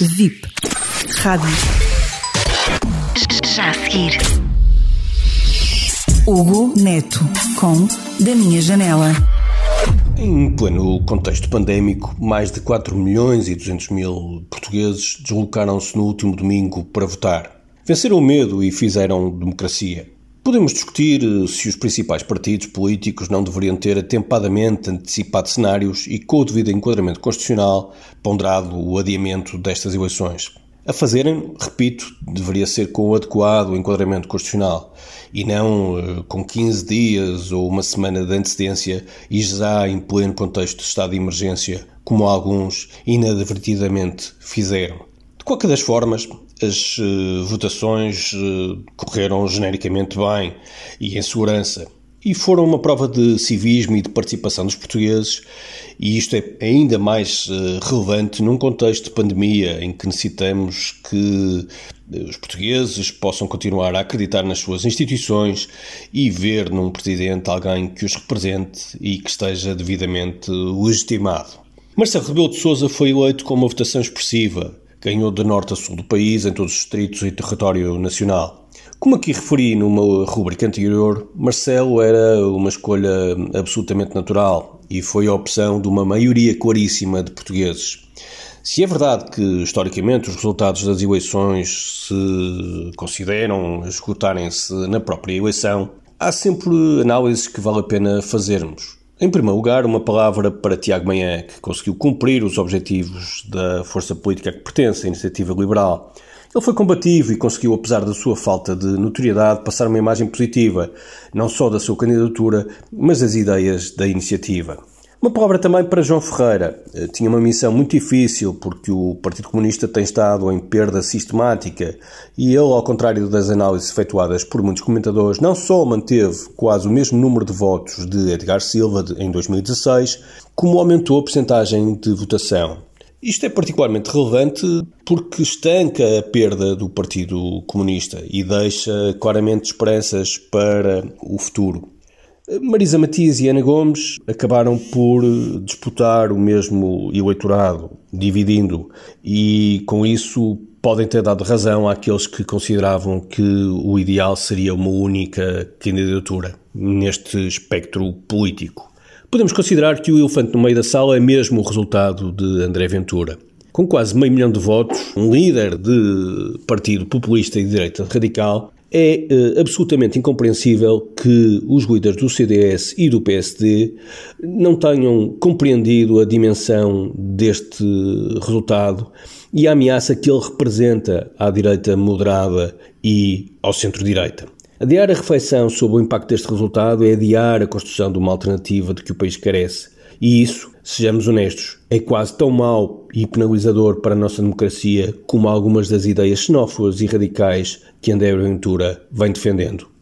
VIP. Rádio. Já a seguir. Hugo Neto com Da Minha Janela. Em pleno contexto pandémico, mais de 4 milhões e 200 mil portugueses deslocaram-se no último domingo para votar. Venceram o medo e fizeram democracia. Podemos discutir eh, se os principais partidos políticos não deveriam ter atempadamente antecipado cenários e, com o devido enquadramento constitucional, ponderado o adiamento destas eleições. A fazerem, repito, deveria ser com o adequado enquadramento constitucional e não uh, com 15 dias ou uma semana de antecedência e já em pleno contexto de estado de emergência, como alguns inadvertidamente fizeram. De qualquer das formas, as uh, votações uh, correram genericamente bem e em segurança e foram uma prova de civismo e de participação dos portugueses, e isto é ainda mais uh, relevante num contexto de pandemia em que necessitamos que os portugueses possam continuar a acreditar nas suas instituições e ver num presidente alguém que os represente e que esteja devidamente legitimado. Marcelo Rebelo de Sousa foi eleito com uma votação expressiva, ganhou de norte a sul do país, em todos os distritos e território nacional. Como aqui referi numa rubrica anterior, Marcelo era uma escolha absolutamente natural e foi a opção de uma maioria claríssima de portugueses. Se é verdade que, historicamente, os resultados das eleições se consideram esgotarem-se na própria eleição, há sempre análises que vale a pena fazermos. Em primeiro lugar, uma palavra para Tiago Manhã, que conseguiu cumprir os objetivos da força política que pertence à iniciativa liberal. Ele foi combativo e conseguiu, apesar da sua falta de notoriedade, passar uma imagem positiva, não só da sua candidatura, mas das ideias da iniciativa. Uma palavra também para João Ferreira. Eh, tinha uma missão muito difícil porque o Partido Comunista tem estado em perda sistemática e ele, ao contrário das análises efetuadas por muitos comentadores, não só manteve quase o mesmo número de votos de Edgar Silva em 2016, como aumentou a percentagem de votação. Isto é particularmente relevante porque estanca a perda do Partido Comunista e deixa claramente esperanças para o futuro. Marisa Matias e Ana Gomes acabaram por disputar o mesmo eleitorado, dividindo, e com isso podem ter dado razão àqueles que consideravam que o ideal seria uma única candidatura neste espectro político. Podemos considerar que o elefante no meio da sala é mesmo o resultado de André Ventura. Com quase meio milhão de votos, um líder de partido populista e de direita radical é uh, absolutamente incompreensível que os líderes do CDS e do PSD não tenham compreendido a dimensão deste resultado e a ameaça que ele representa à direita moderada e ao centro-direita. Adiar a reflexão sobre o impacto deste resultado é adiar a construção de uma alternativa de que o país carece. E isso, sejamos honestos, é quase tão mau e penalizador para a nossa democracia como algumas das ideias xenófobas e radicais que André Ventura vem defendendo.